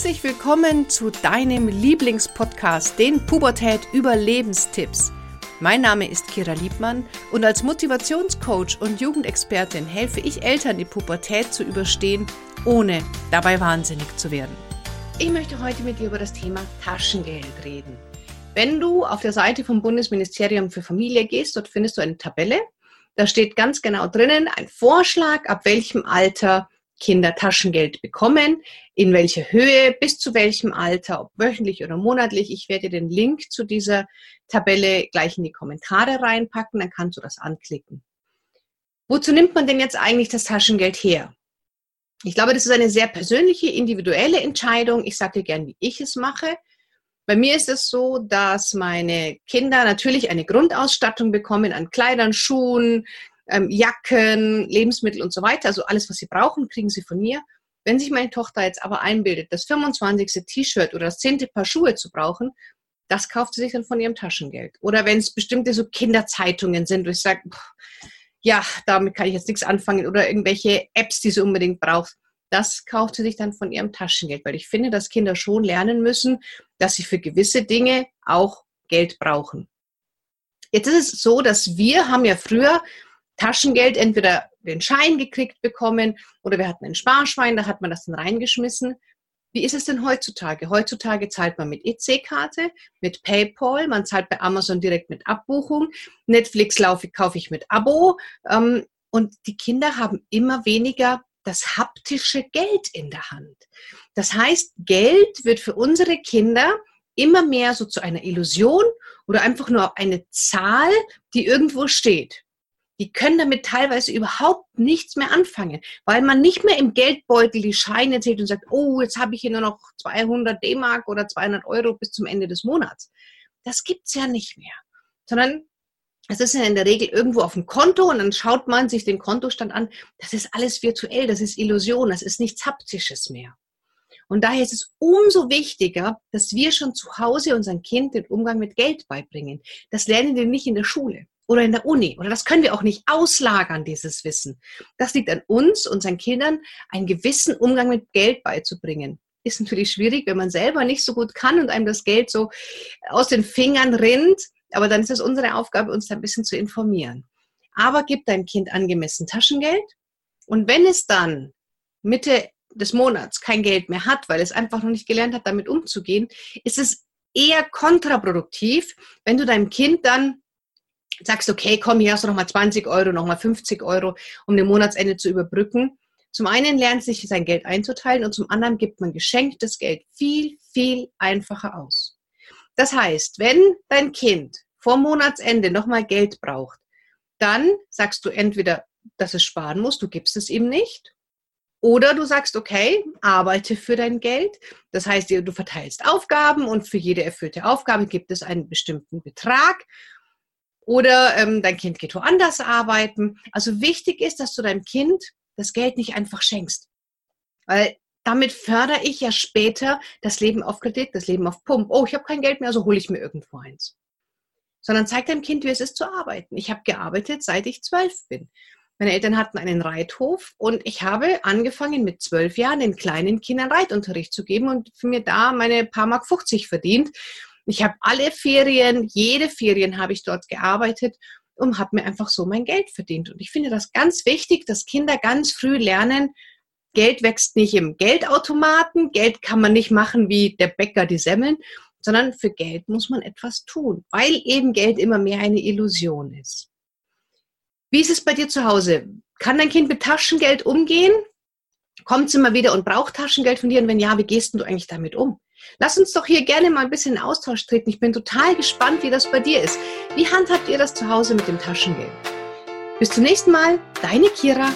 Herzlich willkommen zu deinem Lieblingspodcast, den Pubertät Überlebenstipps. Mein Name ist Kira Liebmann und als Motivationscoach und Jugendexpertin helfe ich Eltern, die Pubertät zu überstehen, ohne dabei wahnsinnig zu werden. Ich möchte heute mit dir über das Thema Taschengeld reden. Wenn du auf der Seite vom Bundesministerium für Familie gehst, dort findest du eine Tabelle. Da steht ganz genau drinnen ein Vorschlag, ab welchem Alter Kinder Taschengeld bekommen, in welcher Höhe, bis zu welchem Alter, ob wöchentlich oder monatlich. Ich werde den Link zu dieser Tabelle gleich in die Kommentare reinpacken, dann kannst du das anklicken. Wozu nimmt man denn jetzt eigentlich das Taschengeld her? Ich glaube, das ist eine sehr persönliche, individuelle Entscheidung. Ich sage dir gern, wie ich es mache. Bei mir ist es so, dass meine Kinder natürlich eine Grundausstattung bekommen an Kleidern, Schuhen, ähm, Jacken, Lebensmittel und so weiter. Also alles, was sie brauchen, kriegen sie von mir. Wenn sich meine Tochter jetzt aber einbildet, das 25. T-Shirt oder das 10. Paar Schuhe zu brauchen, das kauft sie sich dann von ihrem Taschengeld. Oder wenn es bestimmte so Kinderzeitungen sind, wo ich sage, ja, damit kann ich jetzt nichts anfangen. Oder irgendwelche Apps, die sie unbedingt braucht. Das kauft sie sich dann von ihrem Taschengeld. Weil ich finde, dass Kinder schon lernen müssen, dass sie für gewisse Dinge auch Geld brauchen. Jetzt ist es so, dass wir haben ja früher Taschengeld entweder den Schein gekriegt bekommen oder wir hatten ein Sparschwein, da hat man das dann reingeschmissen. Wie ist es denn heutzutage? Heutzutage zahlt man mit EC-Karte, mit PayPal, man zahlt bei Amazon direkt mit Abbuchung, Netflix laufe, kaufe ich mit Abo ähm, und die Kinder haben immer weniger das haptische Geld in der Hand. Das heißt, Geld wird für unsere Kinder immer mehr so zu einer Illusion oder einfach nur eine Zahl, die irgendwo steht die können damit teilweise überhaupt nichts mehr anfangen, weil man nicht mehr im Geldbeutel die Scheine zählt und sagt, oh, jetzt habe ich hier nur noch 200 D-Mark oder 200 Euro bis zum Ende des Monats. Das gibt es ja nicht mehr, sondern es ist ja in der Regel irgendwo auf dem Konto und dann schaut man sich den Kontostand an. Das ist alles virtuell, das ist Illusion, das ist nichts Haptisches mehr. Und daher ist es umso wichtiger, dass wir schon zu Hause unseren Kind den Umgang mit Geld beibringen. Das lernen wir nicht in der Schule oder in der Uni. Oder das können wir auch nicht auslagern, dieses Wissen. Das liegt an uns, unseren Kindern, einen gewissen Umgang mit Geld beizubringen. Ist natürlich schwierig, wenn man selber nicht so gut kann und einem das Geld so aus den Fingern rinnt. Aber dann ist es unsere Aufgabe, uns da ein bisschen zu informieren. Aber gib deinem Kind angemessen Taschengeld. Und wenn es dann Mitte des Monats kein Geld mehr hat, weil es einfach noch nicht gelernt hat, damit umzugehen, ist es eher kontraproduktiv, wenn du deinem Kind dann sagst, okay, komm, hier hast du nochmal 20 Euro, nochmal 50 Euro, um den Monatsende zu überbrücken. Zum einen lernt sich sein Geld einzuteilen und zum anderen gibt man geschenktes Geld viel, viel einfacher aus. Das heißt, wenn dein Kind vor Monatsende nochmal Geld braucht, dann sagst du entweder, dass es sparen muss, du gibst es ihm nicht. Oder du sagst, okay, arbeite für dein Geld. Das heißt, du verteilst Aufgaben und für jede erfüllte Aufgabe gibt es einen bestimmten Betrag oder ähm, dein Kind geht woanders arbeiten. Also wichtig ist, dass du deinem Kind das Geld nicht einfach schenkst. Weil damit fördere ich ja später das Leben auf Kredit, das Leben auf Pump. Oh, ich habe kein Geld mehr, also hole ich mir irgendwo eins. Sondern zeig deinem Kind, wie es ist zu arbeiten. Ich habe gearbeitet, seit ich zwölf bin. Meine Eltern hatten einen Reithof und ich habe angefangen mit zwölf Jahren den kleinen Kindern Reitunterricht zu geben und für mir da meine paar Mark 50 verdient. Ich habe alle Ferien, jede Ferien habe ich dort gearbeitet und habe mir einfach so mein Geld verdient. Und ich finde das ganz wichtig, dass Kinder ganz früh lernen, Geld wächst nicht im Geldautomaten, Geld kann man nicht machen wie der Bäcker die Semmeln, sondern für Geld muss man etwas tun, weil eben Geld immer mehr eine Illusion ist. Wie ist es bei dir zu Hause? Kann dein Kind mit Taschengeld umgehen? Kommt es immer wieder und braucht Taschengeld von dir? Und wenn ja, wie gehst du eigentlich damit um? Lass uns doch hier gerne mal ein bisschen in Austausch treten. Ich bin total gespannt, wie das bei dir ist. Wie handhabt ihr das zu Hause mit dem Taschengeld? Bis zum nächsten Mal, deine Kira.